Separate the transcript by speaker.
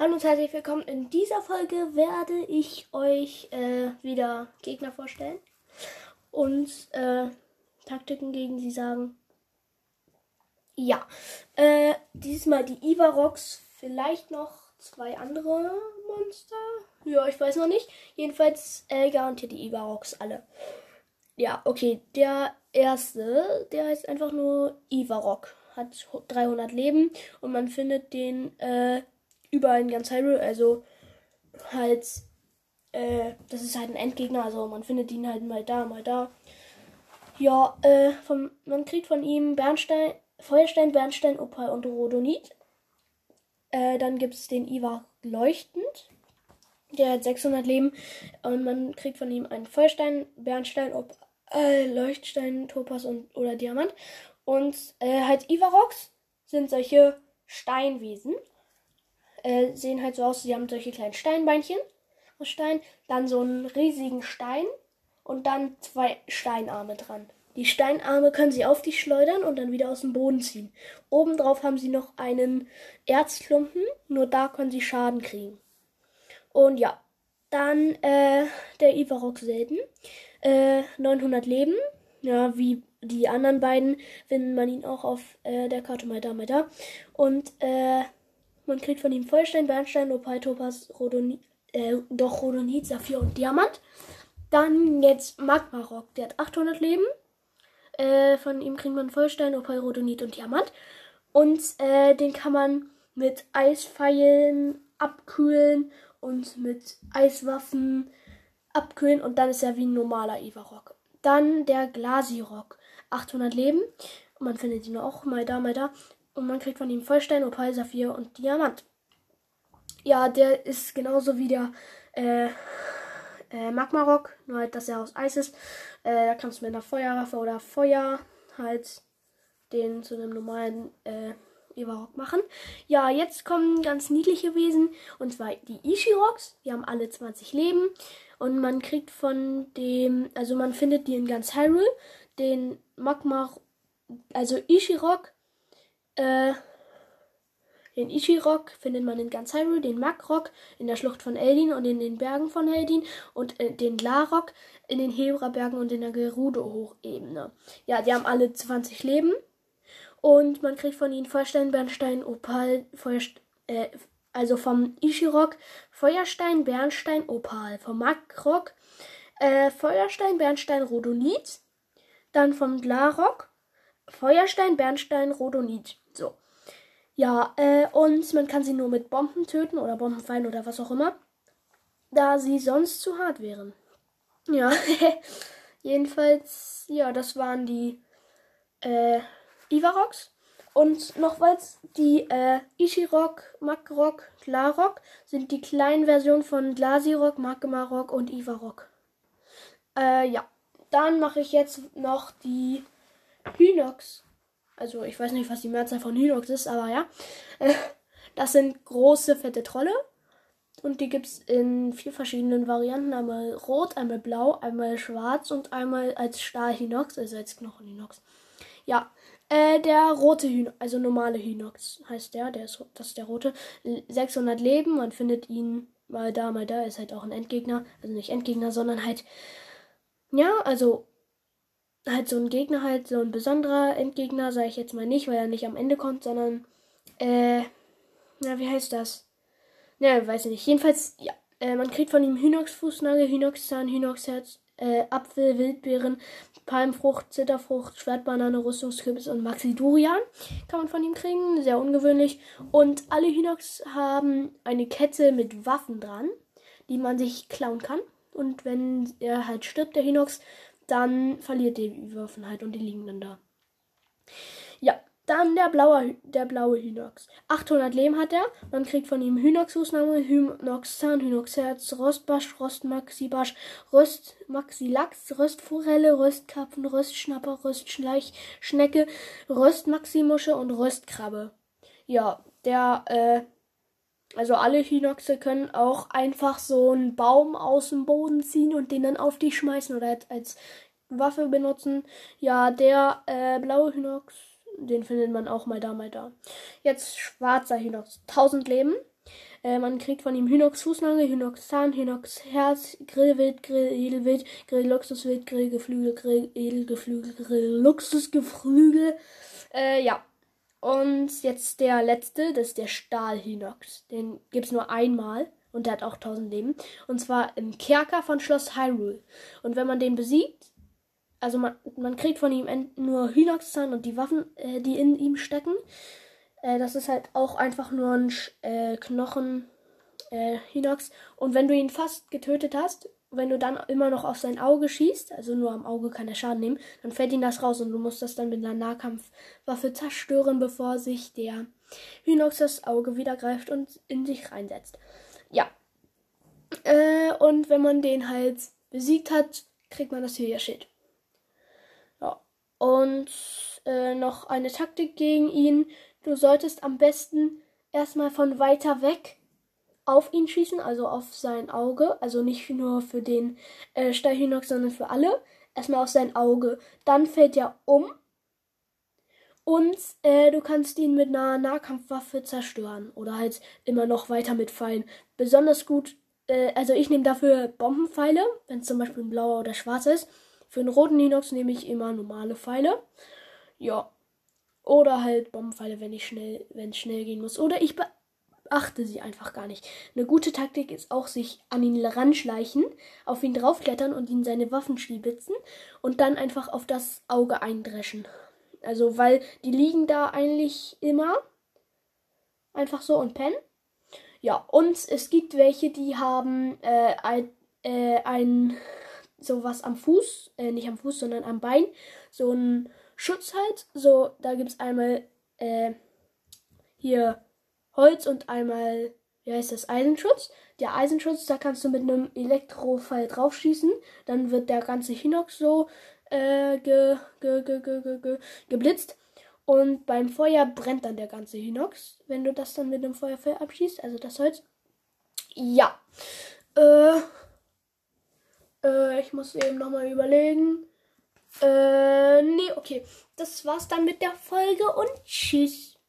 Speaker 1: Hallo und herzlich willkommen. In dieser Folge werde ich euch äh, wieder Gegner vorstellen und äh, Taktiken gegen sie sagen. Ja, äh, diesmal die Ivarox, vielleicht noch zwei andere Monster. Ja, ich weiß noch nicht. Jedenfalls äh, garantiert die Ivarox alle. Ja, okay, der erste, der heißt einfach nur Ivarok, hat 300 Leben und man findet den äh, überall in ganz Hyrule. Also halt, äh, das ist halt ein Endgegner. Also man findet ihn halt mal da, mal da. Ja, äh, vom, man kriegt von ihm Bernstein, Feuerstein, Bernstein, Opal und Rhodonit. Äh, dann gibt es den Ivar leuchtend. Der hat 600 Leben. Und man kriegt von ihm einen Feuerstein, Bernstein, Opal, äh, Leuchtstein, Topaz und, oder Diamant. Und äh, halt Ivarox sind solche Steinwesen äh, sehen halt so aus, sie haben solche kleinen Steinbeinchen aus Stein, dann so einen riesigen Stein und dann zwei Steinarme dran. Die Steinarme können sie auf dich schleudern und dann wieder aus dem Boden ziehen. Obendrauf haben sie noch einen Erzklumpen, nur da können sie Schaden kriegen. Und ja, dann äh, der Ivarok selten. Äh, 900 Leben. Ja, wie die anderen beiden findet man ihn auch auf äh, der Karte mal da, mal da. Und äh, man kriegt von ihm Feuerstein, Bernstein, Opal, Topaz, Rhodonit, äh, doch Rhodonit, Saphir und Diamant. Dann jetzt Magma Rock, der hat 800 Leben. Äh, von ihm kriegt man Feuerstein, Opal, Rhodonit und Diamant. Und äh, den kann man mit Eispfeilen abkühlen und mit Eiswaffen abkühlen. Und dann ist er wie ein normaler Eva-Rock. Dann der Glasirock, 800 Leben. Man findet ihn auch mal da, mal da. Und man kriegt von ihm Vollstein, Opal, Saphir und Diamant. Ja, der ist genauso wie der äh, äh, Magma Rock, nur halt, dass er aus Eis ist. Äh, da kannst du mit einer Feuerwaffe oder Feuer halt den zu einem normalen äh, Eva-Rock machen. Ja, jetzt kommen ganz niedliche Wesen. Und zwar die Ishi-Rocks. Die haben alle 20 Leben. Und man kriegt von dem, also man findet die in ganz Hyrule. Den Magma, also Ishi-Rock äh, den Ichi-Rock findet man in ganz Hyrule, den Mag-Rock in der Schlucht von Eldin und in den Bergen von Eldin und äh, den La-Rock in den Hebra-Bergen und in der Gerudo-Hochebene. Ja, die haben alle 20 Leben und man kriegt von ihnen Feuerstein, Bernstein, Opal, Feuerstein, äh, also vom Ishi-Rock Feuerstein, Bernstein, Opal, vom Mag-Rock äh, Feuerstein, Bernstein, Rhodonit, dann vom La-Rock Feuerstein, Bernstein, Rhodonit. Ja, äh, und man kann sie nur mit Bomben töten oder Bombenpfeilen oder was auch immer, da sie sonst zu hart wären. Ja, jedenfalls, ja, das waren die äh, Ivaroks. Und nochmals, die äh, Ishirok, Makrok, Glarok sind die kleinen Versionen von Glasirok, Magmarok und Ivarok. Äh, ja, dann mache ich jetzt noch die Hynox. Also ich weiß nicht, was die Mehrzahl von Hynox ist, aber ja. Das sind große, fette Trolle. Und die gibt es in vier verschiedenen Varianten. Einmal rot, einmal blau, einmal schwarz und einmal als Stahl-Hinox, also als Knochen-Hinox. Ja, äh, der rote Hinox, also normale Hinox heißt der, der ist, das ist der rote. 600 Leben, man findet ihn mal da, mal da, ist halt auch ein Endgegner. Also nicht Endgegner, sondern halt, ja, also halt so ein Gegner, halt so ein besonderer Endgegner, sage ich jetzt mal nicht, weil er nicht am Ende kommt, sondern, äh, na, wie heißt das? Ja, weiß ich nicht. Jedenfalls, ja, äh, man kriegt von ihm Hinox-Fußnagel, Hinox-Zahn, Hinox-Herz, äh, Apfel, Wildbeeren, Palmfrucht, Zitterfrucht, Schwertbanane, Rüstungskürbis und Maxidurian kann man von ihm kriegen. Sehr ungewöhnlich. Und alle Hinox haben eine Kette mit Waffen dran, die man sich klauen kann. Und wenn er halt stirbt, der Hinox, dann verliert die Überwaffenheit und die liegen dann da. Ja, dann der blaue, der blaue Hinox. 800 Leben hat er. Man kriegt von ihm Hinox-Fußnahme, Hinox-Zahn, Hinox-Herz, Rostbasch, Rostmaxibasch, Röstmaxilachs, Röstforelle, Röstkarpfen, Röstschnapper, Röstschleich, Schnecke, Röstmaximusche und Röstkrabbe. Ja, der, äh, also alle Hinoxe können auch einfach so einen Baum aus dem Boden ziehen und den dann auf dich schmeißen oder als Waffe benutzen. Ja, der äh, blaue Hinox, den findet man auch mal da, mal da. Jetzt schwarzer Hinox. 1000 Leben. Äh, man kriegt von ihm Hinox Fußnagel, Hinox Zahn, Hinox Herz, Grillwild, Grill Edelwild, Grill Luxuswild, Grill Geflügel, Grill Edelgeflügel, Grill Luxusgeflügel. Äh, ja. Und jetzt der letzte, das ist der Stahl-Hinox. Den gibt es nur einmal und der hat auch 1000 Leben. Und zwar im Kerker von Schloss Hyrule. Und wenn man den besiegt, also man, man kriegt von ihm nur Hinox-Zahn und die Waffen, äh, die in ihm stecken. Äh, das ist halt auch einfach nur ein äh, Knochen äh, Hinox. Und wenn du ihn fast getötet hast, wenn du dann immer noch auf sein Auge schießt, also nur am Auge kann er Schaden nehmen, dann fällt ihm das raus und du musst das dann mit einer Nahkampfwaffe zerstören, bevor sich der Hinox das Auge wieder greift und in sich reinsetzt. Ja. Äh, und wenn man den halt besiegt hat, kriegt man das Hylia-Schild. Ja. Und äh, noch eine Taktik gegen ihn. Du solltest am besten erstmal von weiter weg auf ihn schießen, also auf sein Auge. Also nicht nur für den äh, Stahlhinox, sondern für alle. Erstmal auf sein Auge. Dann fällt er um. Und äh, du kannst ihn mit einer Nahkampfwaffe zerstören. Oder halt immer noch weiter mit Pfeilen. Besonders gut, äh, also ich nehme dafür Bombenpfeile, wenn es zum Beispiel ein blauer oder schwarzer ist. Für einen roten Hinox nehme ich immer normale Pfeile. Ja, oder halt Bombenpfeile, wenn ich schnell, wenn es schnell gehen muss. Oder ich beachte sie einfach gar nicht. Eine gute Taktik ist auch, sich an ihn ranschleichen, auf ihn draufklettern und ihn seine Waffen schlibitzen und dann einfach auf das Auge eindreschen. Also, weil die liegen da eigentlich immer einfach so und pennen. Ja, und es gibt welche, die haben äh, ein, äh, ein sowas am Fuß, äh, nicht am Fuß, sondern am Bein, so ein Schutz halt. So, da gibt es einmal äh, hier Holz und einmal, wie heißt das, Eisenschutz. Der Eisenschutz, da kannst du mit einem Elektrofall draufschießen. Dann wird der ganze Hinox so äh, ge, ge, ge, ge, ge, ge, geblitzt. Und beim Feuer brennt dann der ganze Hinox, wenn du das dann mit einem Feuerfall abschießt, also das Holz. Ja. Äh, äh, ich muss eben nochmal überlegen. Äh, nee, okay. Das war's dann mit der Folge und tschüss.